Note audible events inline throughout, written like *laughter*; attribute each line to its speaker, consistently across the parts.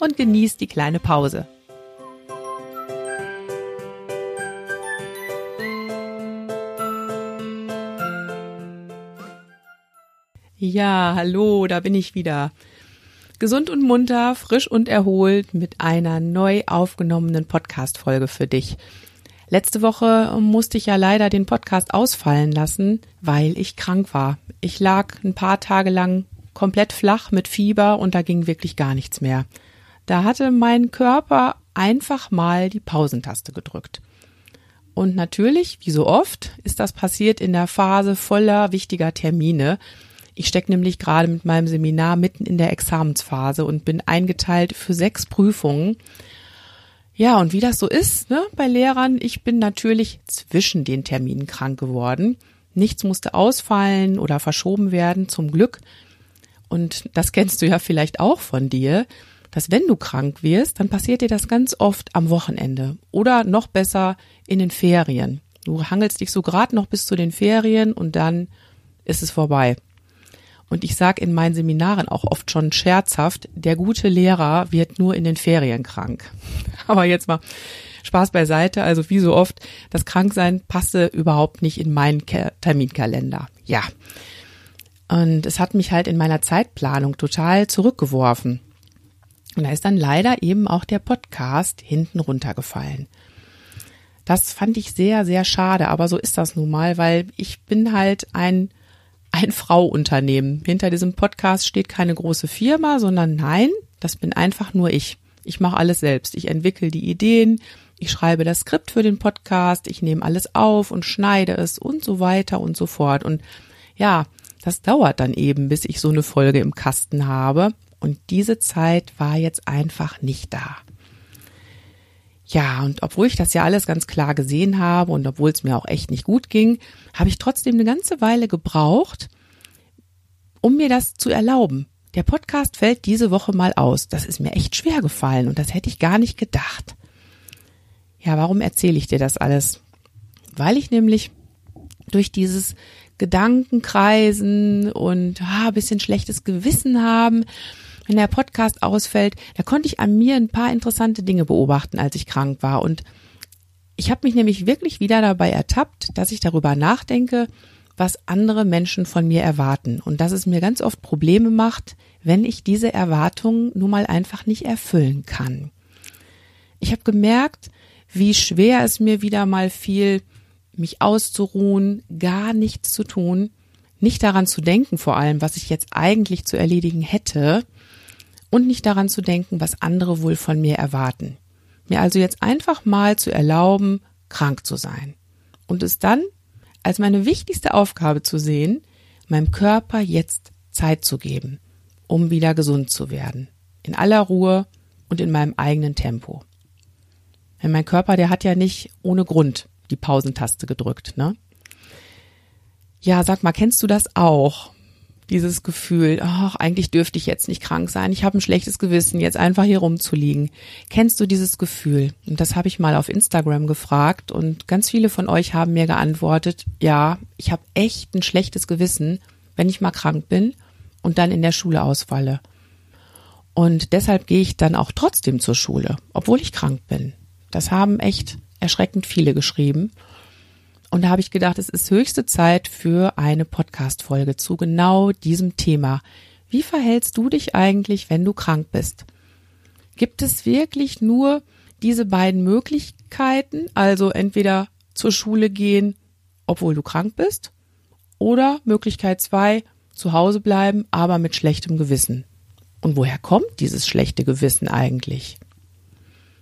Speaker 1: und genieß die kleine Pause. Ja, hallo, da bin ich wieder. Gesund und munter, frisch und erholt mit einer neu aufgenommenen Podcast-Folge für dich. Letzte Woche musste ich ja leider den Podcast ausfallen lassen, weil ich krank war. Ich lag ein paar Tage lang komplett flach mit Fieber und da ging wirklich gar nichts mehr. Da hatte mein Körper einfach mal die Pausentaste gedrückt. Und natürlich, wie so oft, ist das passiert in der Phase voller wichtiger Termine. Ich stecke nämlich gerade mit meinem Seminar mitten in der Examensphase und bin eingeteilt für sechs Prüfungen. Ja, und wie das so ist, ne, bei Lehrern, ich bin natürlich zwischen den Terminen krank geworden. Nichts musste ausfallen oder verschoben werden, zum Glück. Und das kennst du ja vielleicht auch von dir dass wenn du krank wirst, dann passiert dir das ganz oft am Wochenende oder noch besser in den Ferien. Du hangelst dich so gerade noch bis zu den Ferien und dann ist es vorbei. Und ich sage in meinen Seminaren auch oft schon scherzhaft, der gute Lehrer wird nur in den Ferien krank. *laughs* Aber jetzt mal Spaß beiseite. Also wie so oft, das Kranksein passe überhaupt nicht in meinen Terminkalender. Ja. Und es hat mich halt in meiner Zeitplanung total zurückgeworfen. Und da ist dann leider eben auch der Podcast hinten runtergefallen. Das fand ich sehr, sehr schade, aber so ist das nun mal, weil ich bin halt ein, ein Frauunternehmen. Hinter diesem Podcast steht keine große Firma, sondern nein, das bin einfach nur ich. Ich mache alles selbst. Ich entwickle die Ideen, ich schreibe das Skript für den Podcast, ich nehme alles auf und schneide es und so weiter und so fort. Und ja, das dauert dann eben, bis ich so eine Folge im Kasten habe. Und diese Zeit war jetzt einfach nicht da. Ja, und obwohl ich das ja alles ganz klar gesehen habe und obwohl es mir auch echt nicht gut ging, habe ich trotzdem eine ganze Weile gebraucht, um mir das zu erlauben. Der Podcast fällt diese Woche mal aus. Das ist mir echt schwer gefallen und das hätte ich gar nicht gedacht. Ja, warum erzähle ich dir das alles? Weil ich nämlich durch dieses Gedankenkreisen und ah, bisschen schlechtes Gewissen haben wenn der Podcast ausfällt, da konnte ich an mir ein paar interessante Dinge beobachten, als ich krank war. Und ich habe mich nämlich wirklich wieder dabei ertappt, dass ich darüber nachdenke, was andere Menschen von mir erwarten und dass es mir ganz oft Probleme macht, wenn ich diese Erwartungen nun mal einfach nicht erfüllen kann. Ich habe gemerkt, wie schwer es mir wieder mal fiel, mich auszuruhen, gar nichts zu tun, nicht daran zu denken vor allem, was ich jetzt eigentlich zu erledigen hätte, und nicht daran zu denken, was andere wohl von mir erwarten. Mir also jetzt einfach mal zu erlauben, krank zu sein und es dann als meine wichtigste Aufgabe zu sehen, meinem Körper jetzt Zeit zu geben, um wieder gesund zu werden, in aller Ruhe und in meinem eigenen Tempo. Denn mein Körper, der hat ja nicht ohne Grund die Pausentaste gedrückt, ne? Ja, sag mal, kennst du das auch? Dieses Gefühl, ach, eigentlich dürfte ich jetzt nicht krank sein, ich habe ein schlechtes Gewissen, jetzt einfach hier rumzuliegen. Kennst du dieses Gefühl? Und das habe ich mal auf Instagram gefragt und ganz viele von euch haben mir geantwortet, ja, ich habe echt ein schlechtes Gewissen, wenn ich mal krank bin und dann in der Schule ausfalle. Und deshalb gehe ich dann auch trotzdem zur Schule, obwohl ich krank bin. Das haben echt erschreckend viele geschrieben. Und da habe ich gedacht, es ist höchste Zeit für eine Podcast-Folge zu genau diesem Thema. Wie verhältst du dich eigentlich, wenn du krank bist? Gibt es wirklich nur diese beiden Möglichkeiten, also entweder zur Schule gehen, obwohl du krank bist, oder Möglichkeit zwei, zu Hause bleiben, aber mit schlechtem Gewissen? Und woher kommt dieses schlechte Gewissen eigentlich?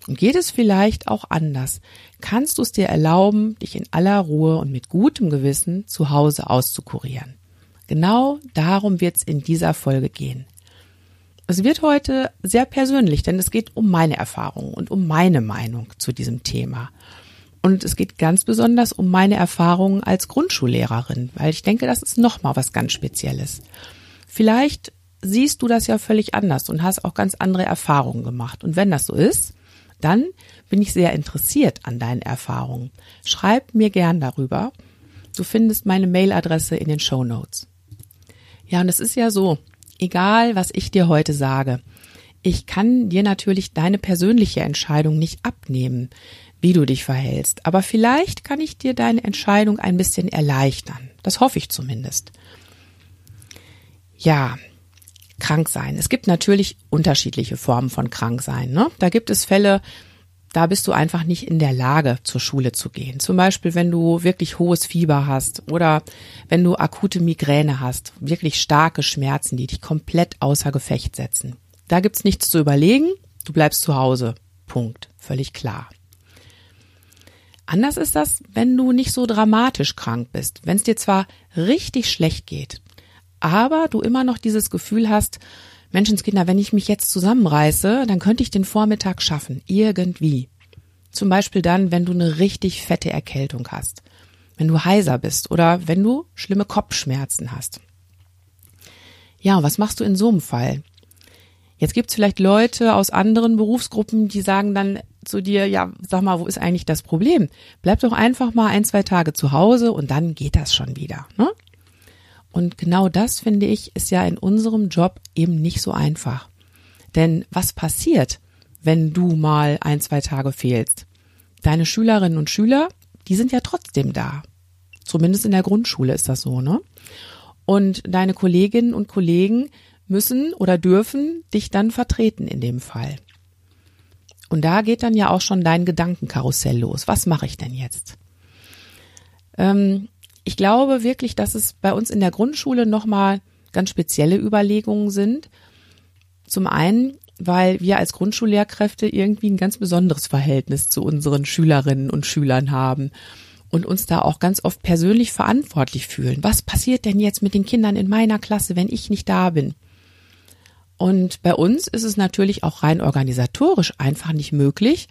Speaker 1: Und geht es vielleicht auch anders? Kannst du es dir erlauben, dich in aller Ruhe und mit gutem Gewissen zu Hause auszukurieren? Genau darum wird es in dieser Folge gehen. Es wird heute sehr persönlich, denn es geht um meine Erfahrungen und um meine Meinung zu diesem Thema. Und es geht ganz besonders um meine Erfahrungen als Grundschullehrerin, weil ich denke, das ist nochmal was ganz Spezielles. Vielleicht siehst du das ja völlig anders und hast auch ganz andere Erfahrungen gemacht. Und wenn das so ist, dann bin ich sehr interessiert an deinen Erfahrungen. Schreib mir gern darüber. Du findest meine Mailadresse in den Show Notes. Ja, und es ist ja so, egal was ich dir heute sage, ich kann dir natürlich deine persönliche Entscheidung nicht abnehmen, wie du dich verhältst, aber vielleicht kann ich dir deine Entscheidung ein bisschen erleichtern. Das hoffe ich zumindest. Ja, krank sein. Es gibt natürlich unterschiedliche Formen von Kranksein. Ne? Da gibt es Fälle, da bist du einfach nicht in der Lage, zur Schule zu gehen. Zum Beispiel, wenn du wirklich hohes Fieber hast oder wenn du akute Migräne hast, wirklich starke Schmerzen, die dich komplett außer Gefecht setzen. Da gibt's nichts zu überlegen, du bleibst zu Hause. Punkt. Völlig klar. Anders ist das, wenn du nicht so dramatisch krank bist, wenn es dir zwar richtig schlecht geht, aber du immer noch dieses Gefühl hast, Menschenskinder, wenn ich mich jetzt zusammenreiße, dann könnte ich den Vormittag schaffen, irgendwie. Zum Beispiel dann, wenn du eine richtig fette Erkältung hast, wenn du heiser bist oder wenn du schlimme Kopfschmerzen hast. Ja, was machst du in so einem Fall? Jetzt gibt's vielleicht Leute aus anderen Berufsgruppen, die sagen dann zu dir, ja, sag mal, wo ist eigentlich das Problem? Bleib doch einfach mal ein, zwei Tage zu Hause und dann geht das schon wieder. Ne? Und genau das, finde ich, ist ja in unserem Job eben nicht so einfach. Denn was passiert, wenn du mal ein, zwei Tage fehlst? Deine Schülerinnen und Schüler, die sind ja trotzdem da. Zumindest in der Grundschule ist das so, ne? Und deine Kolleginnen und Kollegen müssen oder dürfen dich dann vertreten in dem Fall. Und da geht dann ja auch schon dein Gedankenkarussell los. Was mache ich denn jetzt? Ähm, ich glaube wirklich, dass es bei uns in der Grundschule nochmal ganz spezielle Überlegungen sind. Zum einen, weil wir als Grundschullehrkräfte irgendwie ein ganz besonderes Verhältnis zu unseren Schülerinnen und Schülern haben und uns da auch ganz oft persönlich verantwortlich fühlen. Was passiert denn jetzt mit den Kindern in meiner Klasse, wenn ich nicht da bin? Und bei uns ist es natürlich auch rein organisatorisch einfach nicht möglich,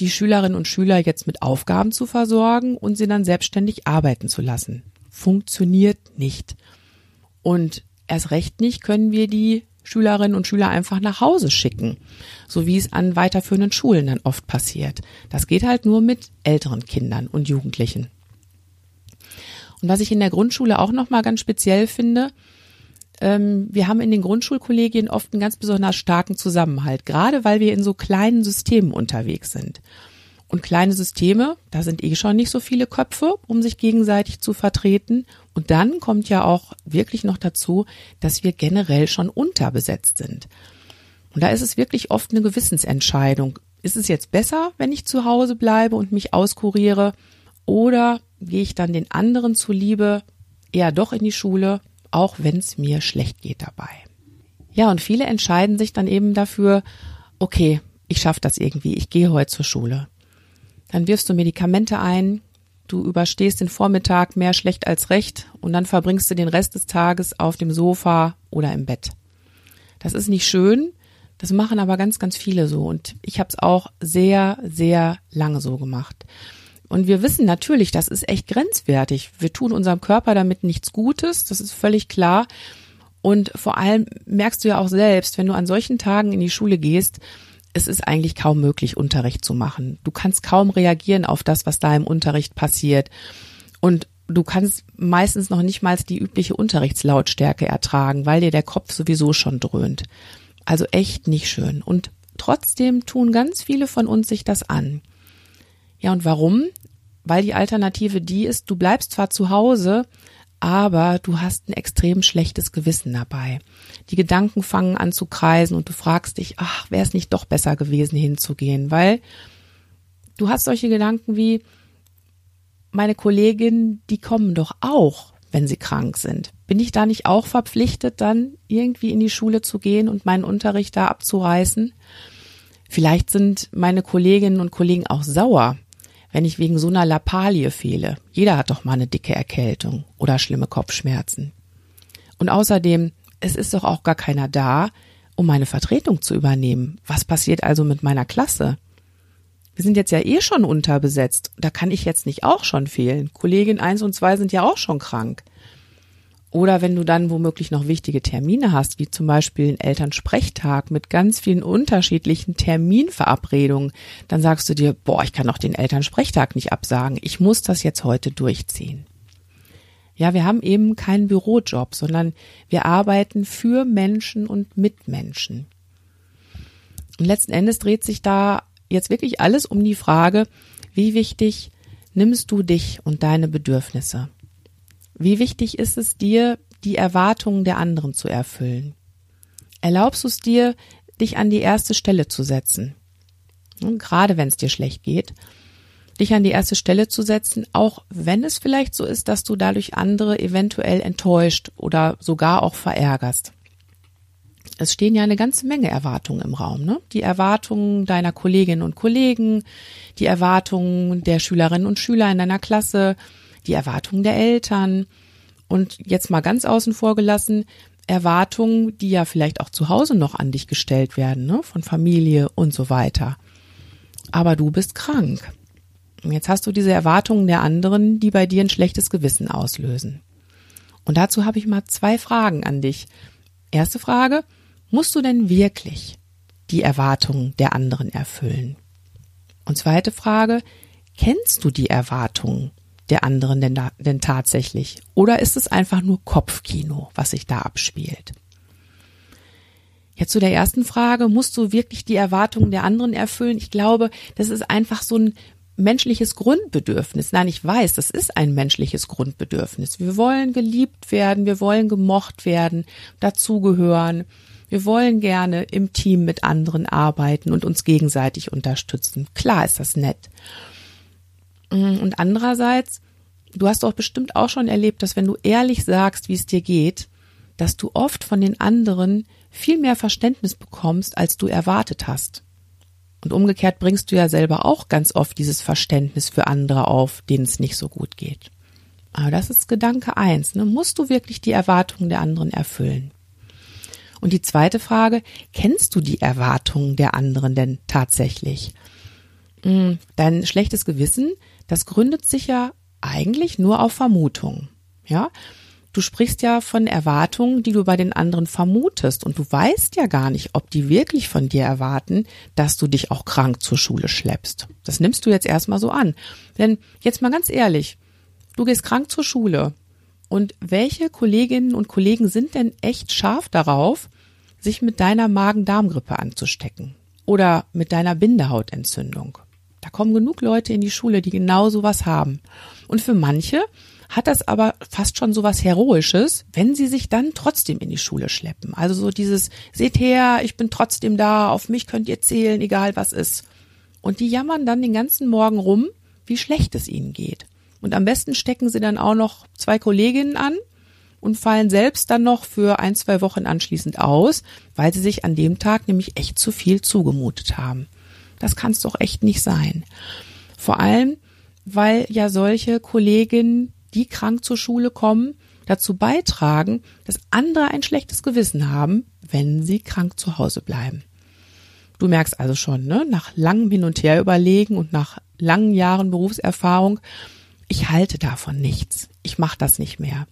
Speaker 1: die Schülerinnen und Schüler jetzt mit Aufgaben zu versorgen und sie dann selbstständig arbeiten zu lassen. Funktioniert nicht. Und erst recht nicht können wir die Schülerinnen und Schüler einfach nach Hause schicken, so wie es an weiterführenden Schulen dann oft passiert. Das geht halt nur mit älteren Kindern und Jugendlichen. Und was ich in der Grundschule auch noch mal ganz speziell finde, wir haben in den Grundschulkollegien oft einen ganz besonders starken Zusammenhalt, gerade weil wir in so kleinen Systemen unterwegs sind. Und kleine Systeme, da sind eh schon nicht so viele Köpfe, um sich gegenseitig zu vertreten. Und dann kommt ja auch wirklich noch dazu, dass wir generell schon unterbesetzt sind. Und da ist es wirklich oft eine Gewissensentscheidung. Ist es jetzt besser, wenn ich zu Hause bleibe und mich auskuriere? Oder gehe ich dann den anderen zuliebe eher doch in die Schule auch wenn es mir schlecht geht dabei. Ja, und viele entscheiden sich dann eben dafür, okay, ich schaffe das irgendwie, ich gehe heute zur Schule. Dann wirfst du Medikamente ein, du überstehst den Vormittag mehr schlecht als recht und dann verbringst du den Rest des Tages auf dem Sofa oder im Bett. Das ist nicht schön, das machen aber ganz, ganz viele so und ich habe es auch sehr, sehr lange so gemacht. Und wir wissen natürlich, das ist echt grenzwertig. Wir tun unserem Körper damit nichts Gutes, das ist völlig klar. Und vor allem merkst du ja auch selbst, wenn du an solchen Tagen in die Schule gehst, es ist eigentlich kaum möglich, Unterricht zu machen. Du kannst kaum reagieren auf das, was da im Unterricht passiert. Und du kannst meistens noch nicht mal die übliche Unterrichtslautstärke ertragen, weil dir der Kopf sowieso schon dröhnt. Also echt nicht schön. Und trotzdem tun ganz viele von uns sich das an. Ja, und warum? Weil die Alternative die ist, du bleibst zwar zu Hause, aber du hast ein extrem schlechtes Gewissen dabei. Die Gedanken fangen an zu kreisen und du fragst dich, ach, wäre es nicht doch besser gewesen hinzugehen, weil du hast solche Gedanken wie, meine Kolleginnen, die kommen doch auch, wenn sie krank sind. Bin ich da nicht auch verpflichtet, dann irgendwie in die Schule zu gehen und meinen Unterricht da abzureißen? Vielleicht sind meine Kolleginnen und Kollegen auch sauer, wenn ich wegen so einer Lappalie fehle. Jeder hat doch mal eine dicke Erkältung oder schlimme Kopfschmerzen. Und außerdem, es ist doch auch gar keiner da, um meine Vertretung zu übernehmen? Was passiert also mit meiner Klasse? Wir sind jetzt ja eh schon unterbesetzt. Da kann ich jetzt nicht auch schon fehlen. Kollegin eins und zwei sind ja auch schon krank. Oder wenn du dann womöglich noch wichtige Termine hast, wie zum Beispiel einen Elternsprechtag mit ganz vielen unterschiedlichen Terminverabredungen, dann sagst du dir, boah, ich kann doch den Elternsprechtag nicht absagen. Ich muss das jetzt heute durchziehen. Ja, wir haben eben keinen Bürojob, sondern wir arbeiten für Menschen und mit Menschen. Und letzten Endes dreht sich da jetzt wirklich alles um die Frage, wie wichtig nimmst du dich und deine Bedürfnisse? Wie wichtig ist es dir, die Erwartungen der anderen zu erfüllen? Erlaubst du es dir, dich an die erste Stelle zu setzen? Und gerade wenn es dir schlecht geht, dich an die erste Stelle zu setzen, auch wenn es vielleicht so ist, dass du dadurch andere eventuell enttäuscht oder sogar auch verärgerst. Es stehen ja eine ganze Menge Erwartungen im Raum. Ne? Die Erwartungen deiner Kolleginnen und Kollegen, die Erwartungen der Schülerinnen und Schüler in deiner Klasse, die Erwartungen der Eltern und jetzt mal ganz außen vor gelassen, Erwartungen, die ja vielleicht auch zu Hause noch an dich gestellt werden, ne? von Familie und so weiter. Aber du bist krank. Jetzt hast du diese Erwartungen der anderen, die bei dir ein schlechtes Gewissen auslösen. Und dazu habe ich mal zwei Fragen an dich. Erste Frage, musst du denn wirklich die Erwartungen der anderen erfüllen? Und zweite Frage, kennst du die Erwartungen der anderen denn, da, denn tatsächlich? Oder ist es einfach nur Kopfkino, was sich da abspielt? Jetzt zu der ersten Frage, musst du wirklich die Erwartungen der anderen erfüllen? Ich glaube, das ist einfach so ein menschliches Grundbedürfnis. Nein, ich weiß, das ist ein menschliches Grundbedürfnis. Wir wollen geliebt werden, wir wollen gemocht werden, dazugehören. Wir wollen gerne im Team mit anderen arbeiten und uns gegenseitig unterstützen. Klar ist das nett. Mm, und andererseits, du hast doch bestimmt auch schon erlebt, dass wenn du ehrlich sagst, wie es dir geht, dass du oft von den anderen viel mehr Verständnis bekommst, als du erwartet hast. Und umgekehrt bringst du ja selber auch ganz oft dieses Verständnis für andere auf, denen es nicht so gut geht. Aber das ist Gedanke eins. Ne? Musst du wirklich die Erwartungen der anderen erfüllen? Und die zweite Frage, kennst du die Erwartungen der anderen denn tatsächlich? Mm, dein schlechtes Gewissen das gründet sich ja eigentlich nur auf Vermutungen. Ja, du sprichst ja von Erwartungen, die du bei den anderen vermutest und du weißt ja gar nicht, ob die wirklich von dir erwarten, dass du dich auch krank zur Schule schleppst. Das nimmst du jetzt erstmal so an. Denn jetzt mal ganz ehrlich, du gehst krank zur Schule und welche Kolleginnen und Kollegen sind denn echt scharf darauf, sich mit deiner Magen-Darm-Grippe anzustecken oder mit deiner Bindehautentzündung? Kommen genug Leute in die Schule, die genau sowas haben. Und für manche hat das aber fast schon sowas Heroisches, wenn sie sich dann trotzdem in die Schule schleppen. Also so dieses, seht her, ich bin trotzdem da, auf mich könnt ihr zählen, egal was ist. Und die jammern dann den ganzen Morgen rum, wie schlecht es ihnen geht. Und am besten stecken sie dann auch noch zwei Kolleginnen an und fallen selbst dann noch für ein, zwei Wochen anschließend aus, weil sie sich an dem Tag nämlich echt zu viel zugemutet haben. Das kann es doch echt nicht sein. Vor allem, weil ja solche Kolleginnen, die krank zur Schule kommen, dazu beitragen, dass andere ein schlechtes Gewissen haben, wenn sie krank zu Hause bleiben. Du merkst also schon, ne, nach langem Hin und Her überlegen und nach langen Jahren Berufserfahrung, ich halte davon nichts. Ich mache das nicht mehr.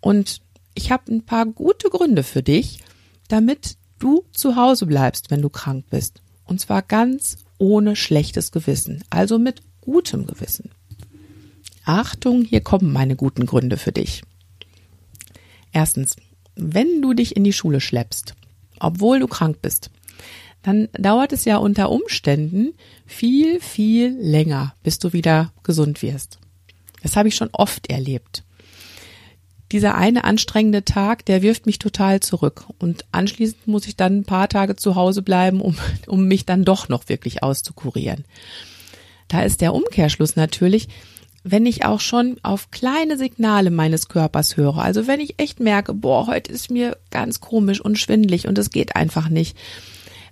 Speaker 1: Und ich habe ein paar gute Gründe für dich, damit du zu Hause bleibst, wenn du krank bist. Und zwar ganz ohne schlechtes Gewissen, also mit gutem Gewissen. Achtung, hier kommen meine guten Gründe für dich. Erstens, wenn du dich in die Schule schleppst, obwohl du krank bist, dann dauert es ja unter Umständen viel, viel länger, bis du wieder gesund wirst. Das habe ich schon oft erlebt dieser eine anstrengende Tag, der wirft mich total zurück. Und anschließend muss ich dann ein paar Tage zu Hause bleiben, um, *laughs* um mich dann doch noch wirklich auszukurieren. Da ist der Umkehrschluss natürlich, wenn ich auch schon auf kleine Signale meines Körpers höre. Also wenn ich echt merke, boah, heute ist mir ganz komisch und schwindlig und es geht einfach nicht.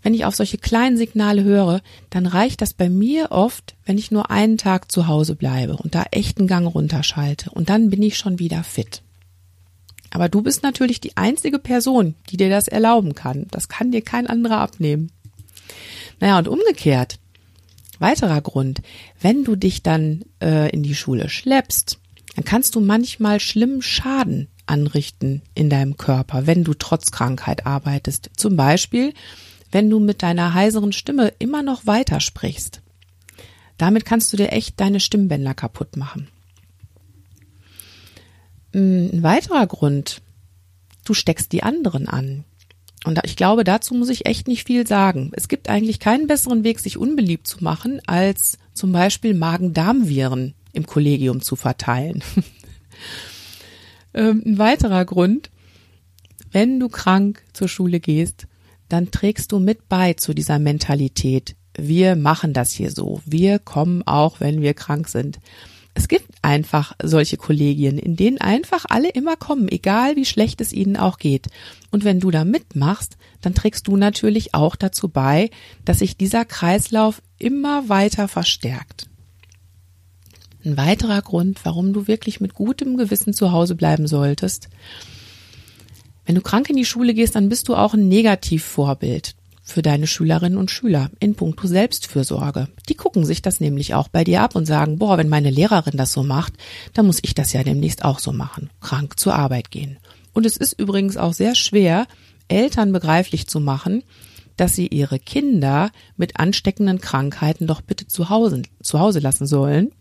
Speaker 1: Wenn ich auf solche kleinen Signale höre, dann reicht das bei mir oft, wenn ich nur einen Tag zu Hause bleibe und da echten Gang runterschalte. Und dann bin ich schon wieder fit. Aber du bist natürlich die einzige Person, die dir das erlauben kann. Das kann dir kein anderer abnehmen. Naja, und umgekehrt. Weiterer Grund, wenn du dich dann äh, in die Schule schleppst, dann kannst du manchmal schlimmen Schaden anrichten in deinem Körper, wenn du trotz Krankheit arbeitest. Zum Beispiel, wenn du mit deiner heiseren Stimme immer noch weiter sprichst. Damit kannst du dir echt deine Stimmbänder kaputt machen. Hm, ein weiterer Grund, du steckst die anderen an. Und ich glaube, dazu muss ich echt nicht viel sagen. Es gibt eigentlich keinen besseren Weg, sich unbeliebt zu machen, als zum Beispiel Magen-Darm-Viren im Kollegium zu verteilen. *laughs* Ähm, ein weiterer Grund, wenn du krank zur Schule gehst, dann trägst du mit bei zu dieser Mentalität. Wir machen das hier so. Wir kommen auch, wenn wir krank sind. Es gibt einfach solche Kollegien, in denen einfach alle immer kommen, egal wie schlecht es ihnen auch geht. Und wenn du da mitmachst, dann trägst du natürlich auch dazu bei, dass sich dieser Kreislauf immer weiter verstärkt. Ein weiterer Grund, warum du wirklich mit gutem Gewissen zu Hause bleiben solltest. Wenn du krank in die Schule gehst, dann bist du auch ein Negativvorbild für deine Schülerinnen und Schüler in puncto Selbstfürsorge. Die gucken sich das nämlich auch bei dir ab und sagen, boah, wenn meine Lehrerin das so macht, dann muss ich das ja demnächst auch so machen, krank zur Arbeit gehen. Und es ist übrigens auch sehr schwer, Eltern begreiflich zu machen, dass sie ihre Kinder mit ansteckenden Krankheiten doch bitte zu Hause, zu Hause lassen sollen,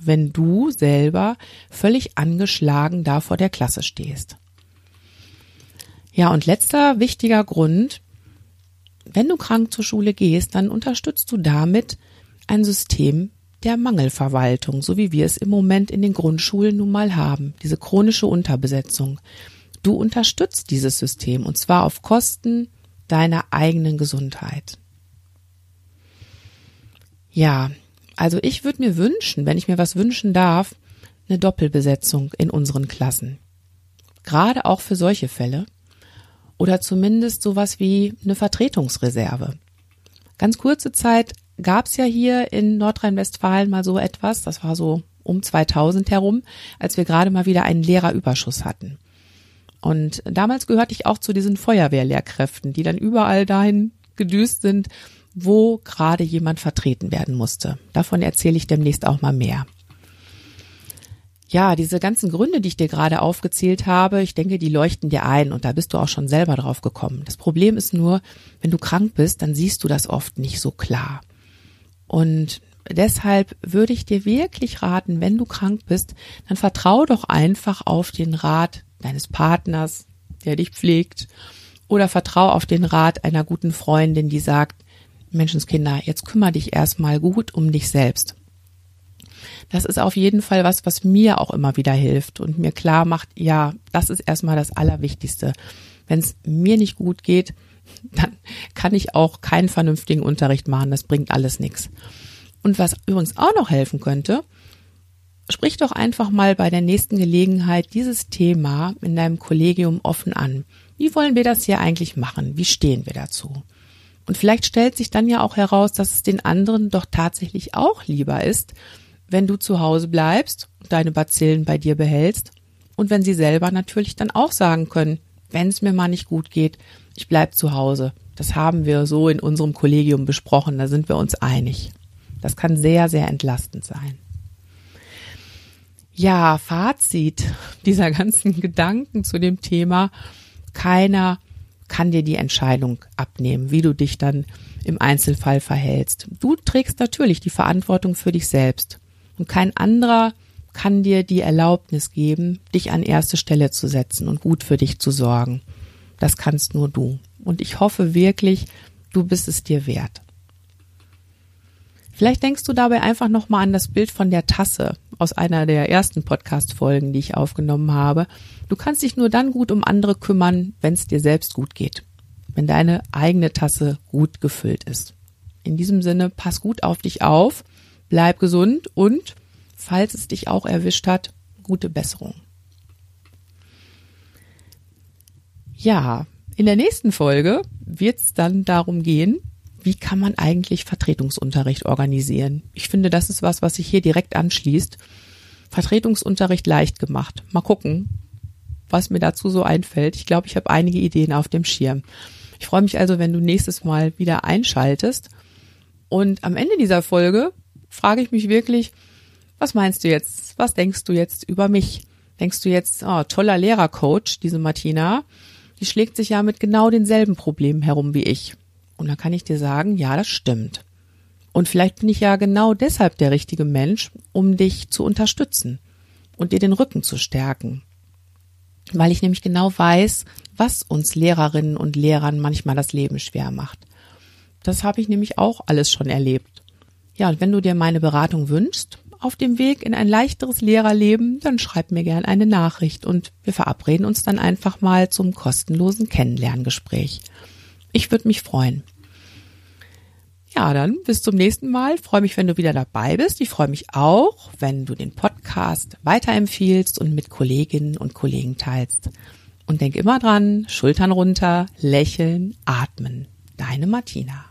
Speaker 1: wenn du selber völlig angeschlagen da vor der Klasse stehst. Ja, und letzter wichtiger Grund, wenn du krank zur Schule gehst, dann unterstützt du damit ein System der Mangelverwaltung, so wie wir es im Moment in den Grundschulen nun mal haben, diese chronische Unterbesetzung. Du unterstützt dieses System und zwar auf Kosten deiner eigenen Gesundheit. Ja, also ich würde mir wünschen, wenn ich mir was wünschen darf, eine Doppelbesetzung in unseren Klassen. Gerade auch für solche Fälle oder zumindest sowas wie eine Vertretungsreserve. Ganz kurze Zeit gab es ja hier in Nordrhein-Westfalen mal so etwas, das war so um 2000 herum, als wir gerade mal wieder einen Lehrerüberschuss hatten. Und damals gehörte ich auch zu diesen Feuerwehrlehrkräften, die dann überall dahin gedüst sind, wo gerade jemand vertreten werden musste. Davon erzähle ich demnächst auch mal mehr. Ja, diese ganzen Gründe, die ich dir gerade aufgezählt habe, ich denke, die leuchten dir ein und da bist du auch schon selber drauf gekommen. Das Problem ist nur, wenn du krank bist, dann siehst du das oft nicht so klar. Und deshalb würde ich dir wirklich raten, wenn du krank bist, dann vertrau doch einfach auf den Rat deines Partners, der dich pflegt, oder vertrau auf den Rat einer guten Freundin, die sagt, Menschenskinder, jetzt kümmere dich erstmal gut um dich selbst. Das ist auf jeden Fall was, was mir auch immer wieder hilft und mir klar macht, ja, das ist erstmal das Allerwichtigste. Wenn es mir nicht gut geht, *laughs* dann kann ich auch keinen vernünftigen Unterricht machen. Das bringt alles nichts. Und was übrigens auch noch helfen könnte, sprich doch einfach mal bei der nächsten Gelegenheit dieses Thema in deinem Kollegium offen an. Wie wollen wir das hier eigentlich machen? Wie stehen wir dazu? Und vielleicht stellt sich dann ja auch heraus, dass es den anderen doch tatsächlich auch lieber ist, wenn du zu Hause bleibst und deine Bazillen bei dir behältst und wenn sie selber natürlich dann auch sagen können, wenn es mir mal nicht gut geht, ich bleib zu Hause. Das haben wir so in unserem Kollegium besprochen, da sind wir uns einig. Das kann sehr, sehr entlastend sein. Ja, Fazit dieser ganzen *laughs* Gedanken zu dem Thema. Keiner kann dir die Entscheidung abnehmen, wie du dich dann im Einzelfall verhältst. Du trägst natürlich die Verantwortung für dich selbst. Und kein anderer kann dir die Erlaubnis geben, dich an erste Stelle zu setzen und gut für dich zu sorgen. Das kannst nur du. Und ich hoffe wirklich, du bist es dir wert. Vielleicht denkst du dabei einfach nochmal an das Bild von der Tasse aus einer der ersten Podcast-Folgen, die ich aufgenommen habe. Du kannst dich nur dann gut um andere kümmern, wenn es dir selbst gut geht. Wenn deine eigene Tasse gut gefüllt ist. In diesem Sinne, pass gut auf dich auf bleib gesund und, falls es dich auch erwischt hat, gute Besserung. Ja, in der nächsten Folge wird es dann darum gehen, wie kann man eigentlich Vertretungsunterricht organisieren. Ich finde, das ist was, was sich hier direkt anschließt. Vertretungsunterricht leicht gemacht. Mal gucken, was mir dazu so einfällt. Ich glaube, ich habe einige Ideen auf dem Schirm. Ich freue mich also, wenn du nächstes Mal wieder einschaltest. Und am Ende dieser Folge frage ich mich wirklich, was meinst du jetzt? Was denkst du jetzt über mich? Denkst du jetzt, oh, toller Lehrercoach, diese Martina, die schlägt sich ja mit genau denselben Problemen herum wie ich. Und dann kann ich dir sagen, ja, das stimmt. Und vielleicht bin ich ja genau deshalb der richtige Mensch, um dich zu unterstützen und dir den Rücken zu stärken. Weil ich nämlich genau weiß, was uns Lehrerinnen und Lehrern manchmal das Leben schwer macht. Das habe ich nämlich auch alles schon erlebt. Ja, und wenn du dir meine Beratung wünschst, auf dem Weg in ein leichteres Lehrerleben, dann schreib mir gern eine Nachricht und wir verabreden uns dann einfach mal zum kostenlosen Kennenlerngespräch. Ich würde mich freuen. Ja, dann bis zum nächsten Mal. freue mich, wenn du wieder dabei bist. Ich freue mich auch, wenn du den Podcast weiterempfiehlst und mit Kolleginnen und Kollegen teilst. Und denk immer dran, Schultern runter, lächeln, atmen. Deine Martina.